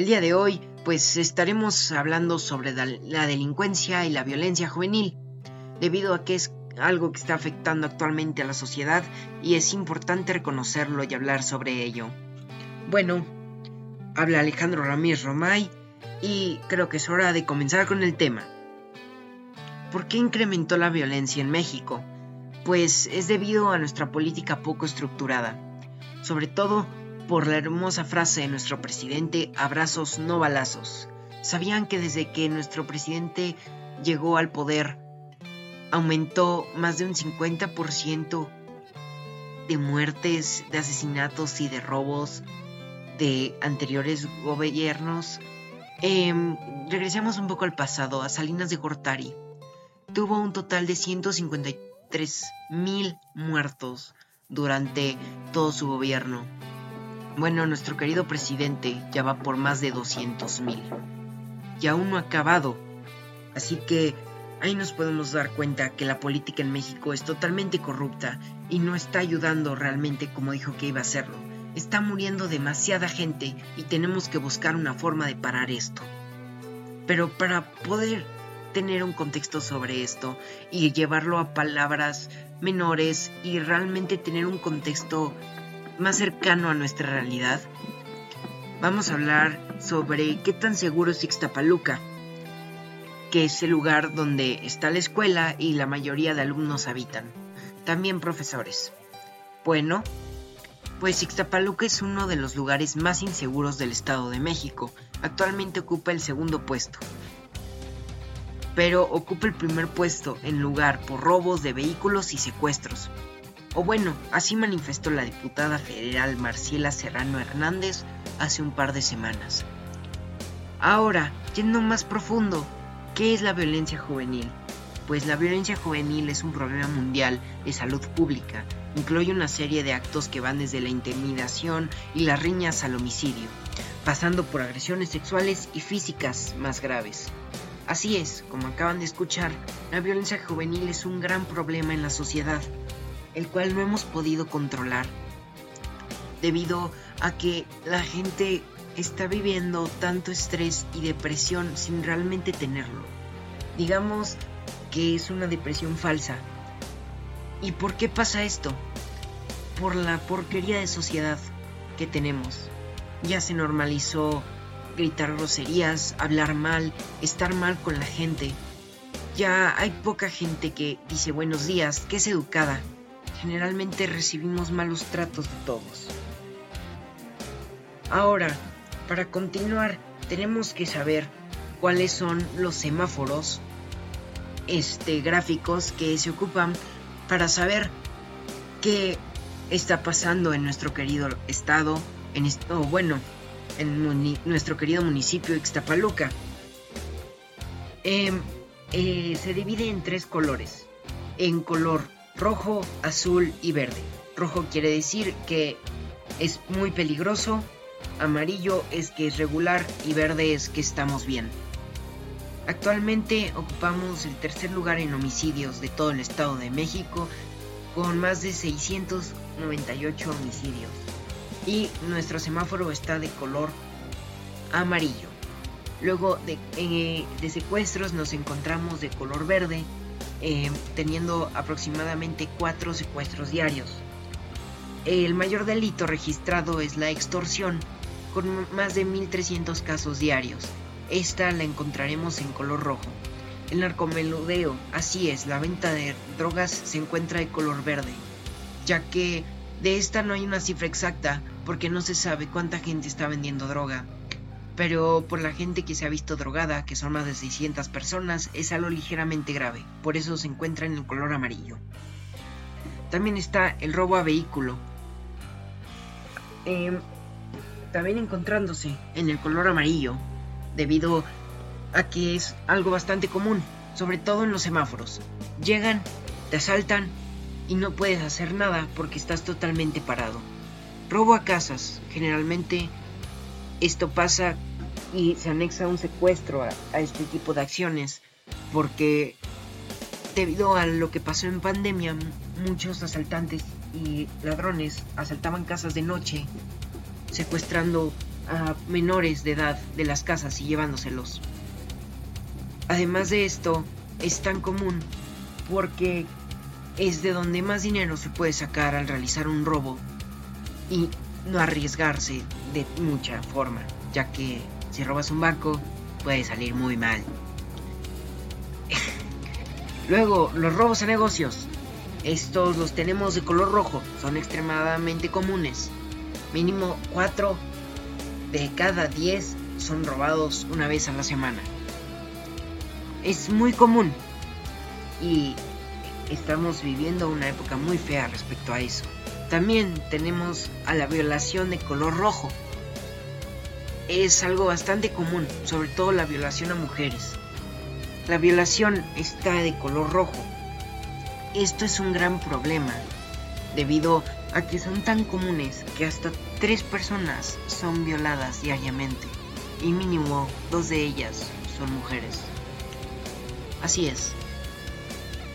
El día de hoy, pues estaremos hablando sobre la delincuencia y la violencia juvenil, debido a que es algo que está afectando actualmente a la sociedad y es importante reconocerlo y hablar sobre ello. Bueno, habla Alejandro Ramírez Romay y creo que es hora de comenzar con el tema. ¿Por qué incrementó la violencia en México? Pues es debido a nuestra política poco estructurada, sobre todo por la hermosa frase de nuestro presidente, abrazos no balazos. ¿Sabían que desde que nuestro presidente llegó al poder, aumentó más de un 50% de muertes, de asesinatos y de robos de anteriores gobiernos? Em, regresemos un poco al pasado, a Salinas de Gortari. Tuvo un total de 153 mil muertos durante todo su gobierno. Bueno, nuestro querido presidente ya va por más de 200 mil. Y aún no ha acabado. Así que ahí nos podemos dar cuenta que la política en México es totalmente corrupta y no está ayudando realmente como dijo que iba a hacerlo. Está muriendo demasiada gente y tenemos que buscar una forma de parar esto. Pero para poder tener un contexto sobre esto y llevarlo a palabras menores y realmente tener un contexto más cercano a nuestra realidad, vamos a hablar sobre qué tan seguro es Ixtapaluca, que es el lugar donde está la escuela y la mayoría de alumnos habitan, también profesores. Bueno, pues Ixtapaluca es uno de los lugares más inseguros del Estado de México. Actualmente ocupa el segundo puesto. Pero ocupa el primer puesto en lugar por robos de vehículos y secuestros. O bueno, así manifestó la diputada federal Marciela Serrano Hernández hace un par de semanas. Ahora, yendo más profundo, ¿qué es la violencia juvenil? Pues la violencia juvenil es un problema mundial de salud pública Incluye una serie de actos que van desde la intimidación y las riñas al homicidio, pasando por agresiones sexuales y físicas más graves. Así es, como acaban de escuchar, la violencia juvenil es un gran problema en la sociedad, el cual no hemos podido controlar, debido a que la gente está viviendo tanto estrés y depresión sin realmente tenerlo. Digamos que es una depresión falsa, ¿Y por qué pasa esto? Por la porquería de sociedad que tenemos. Ya se normalizó gritar groserías, hablar mal, estar mal con la gente. Ya hay poca gente que dice buenos días, que es educada. Generalmente recibimos malos tratos de todos. Ahora, para continuar, tenemos que saber cuáles son los semáforos este, gráficos que se ocupan para saber qué está pasando en nuestro querido estado, en esto, bueno, en nuestro querido municipio Ixtapaluca. Em, eh, se divide en tres colores, en color rojo, azul y verde. Rojo quiere decir que es muy peligroso, amarillo es que es regular y verde es que estamos bien. Actualmente ocupamos el tercer lugar en homicidios de todo el Estado de México con más de 698 homicidios y nuestro semáforo está de color amarillo. Luego de, eh, secuestros nos encontramos de color verde eh, teniendo aproximadamente 4 secuestros diarios. El mayor delito registrado es la extorsión con más de 1.300 casos diarios esta la encontraremos en color rojo. El narcomeludeo, así es, la venta de drogas se encuentra de color verde, ya que de esta no hay una cifra exacta porque no se sabe cuánta gente está vendiendo droga. Pero por la gente que se ha visto drogada, que son más de 600 personas, es algo ligeramente grave, por eso se encuentra en el color amarillo. También está el robo a vehículo. Em, también encontrándose en el color amarillo debido a que es algo bastante común, sobre todo en los semáforos. Llegan, te asaltan y no puedes hacer nada porque estás totalmente parado. Robo a casas, generalmente esto pasa y se anexa un secuestro a, a este tipo de acciones porque debido a lo que pasó en pandemia, muchos asaltantes y ladrones asaltaban casas de noche, secuestrando a menores de edad de las casas y llevándoselos. Además de esto, es tan común porque es de donde más dinero se puede sacar al realizar un robo y no arriesgarse de mucha forma, ya que si robas un banco puede salir muy mal. Luego, los robos a negocios. Estos los tenemos de color rojo, son extremadamente comunes. Mínimo 4 de cada 10 son robados una vez a la semana. Es muy común y estamos viviendo una época muy fea respecto a eso. También tenemos a la violación de color rojo. Es algo bastante común, sobre todo la violación a mujeres. La violación está de color rojo. Esto es un gran problema, debido a que son tan comunes que hasta tres personas son violadas diariamente, y mínimo dos de ellas son mujeres. Así es,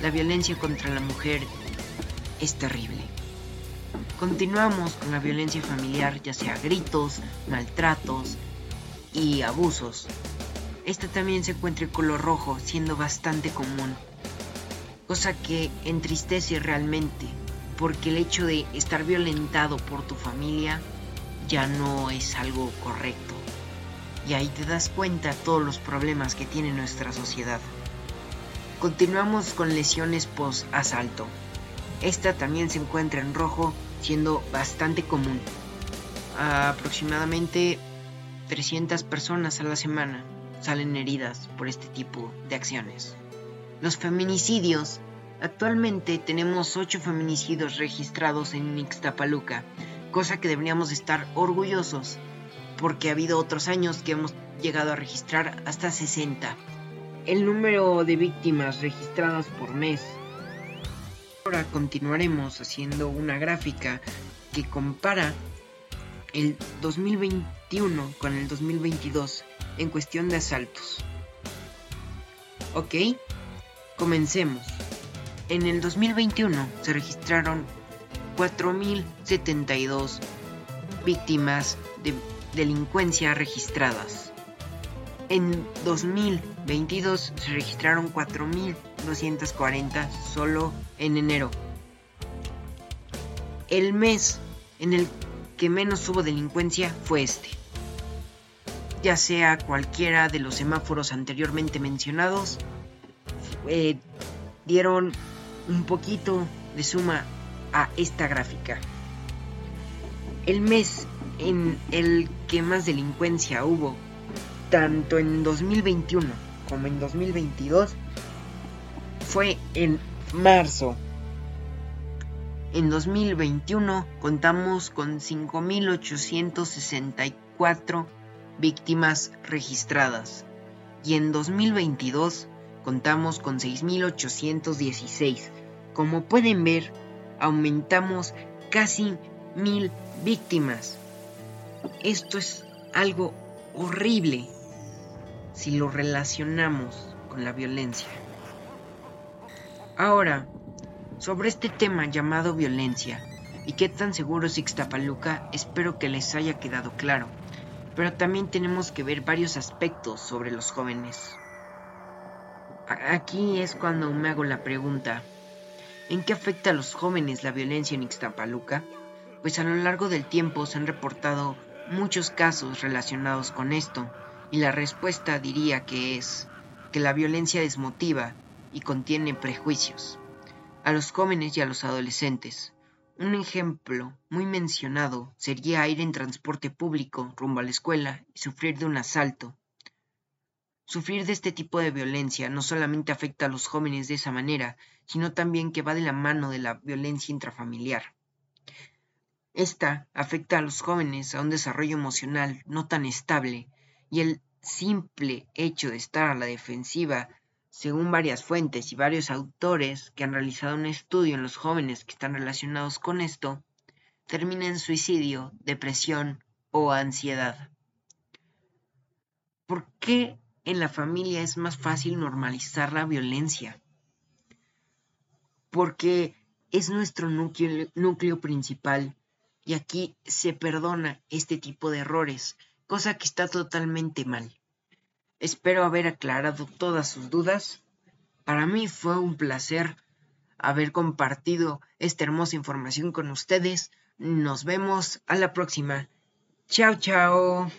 la violencia contra la mujer es terrible. Continuamos con la violencia familiar, ya sea gritos, maltratos y abusos. Esta también se encuentra en color rojo, siendo bastante común. Cosa que entristece realmente, porque el hecho de estar violentado por tu familia ya no es algo correcto. Y ahí te das cuenta todos los problemas que tiene nuestra sociedad. Continuamos con lesiones post-asalto. Esta también se encuentra en rojo, siendo bastante común. Aproximadamente 300 personas a la semana salen heridas por este tipo de acciones. Los feminicidios. Actualmente tenemos 8 feminicidios registrados en Ixtapaluca, cosa que deberíamos estar orgullosos, porque ha habido otros años que hemos llegado a registrar hasta 60 el número de víctimas registradas por mes. Ahora continuaremos haciendo una gráfica que compara el 2021 con el 2022 en cuestión de asaltos. Ok, comencemos. En el 2021 se registraron 4.072 víctimas de delincuencia registradas. En 2022 se registraron 4.240 solo en enero. El mes en el que menos hubo delincuencia fue este. Ya sea cualquiera de los semáforos anteriormente mencionados, eh, dieron un poquito de suma a esta gráfica. El mes en el que más delincuencia hubo tanto en 2021 como en 2022 fue en marzo. En 2021 contamos con 5.864 víctimas registradas y en 2022 contamos con 6.816. Como pueden ver, aumentamos casi mil víctimas. Esto es algo horrible si lo relacionamos con la violencia. Ahora, sobre este tema llamado violencia y qué tan seguro es Ixtapaluca, espero que les haya quedado claro, pero también tenemos que ver varios aspectos sobre los jóvenes. Aquí es cuando me hago la pregunta, ¿en qué afecta a los jóvenes la violencia en Ixtapaluca? Pues a lo largo del tiempo se han reportado muchos casos relacionados con esto, y la respuesta diría que es que la violencia desmotiva y contiene prejuicios. A los jóvenes y a los adolescentes. Un ejemplo muy mencionado sería ir en transporte público rumbo a la escuela y sufrir de un asalto. Sufrir de este tipo de violencia no solamente afecta a los jóvenes de esa manera, sino también que va de la mano de la violencia intrafamiliar. Esta afecta a los jóvenes a un desarrollo emocional no tan estable y el simple hecho de estar a la defensiva, según varias fuentes y varios autores que han realizado un estudio en los jóvenes que están relacionados con esto, termina en suicidio, depresión o ansiedad. ¿Por qué en la familia es más fácil normalizar la violencia? Porque es nuestro núcleo, núcleo principal y aquí se perdona este tipo de errores cosa que está totalmente mal. Espero haber aclarado todas sus dudas. Para mí fue un placer haber compartido esta hermosa información con ustedes. Nos vemos a la próxima. Chao, chao.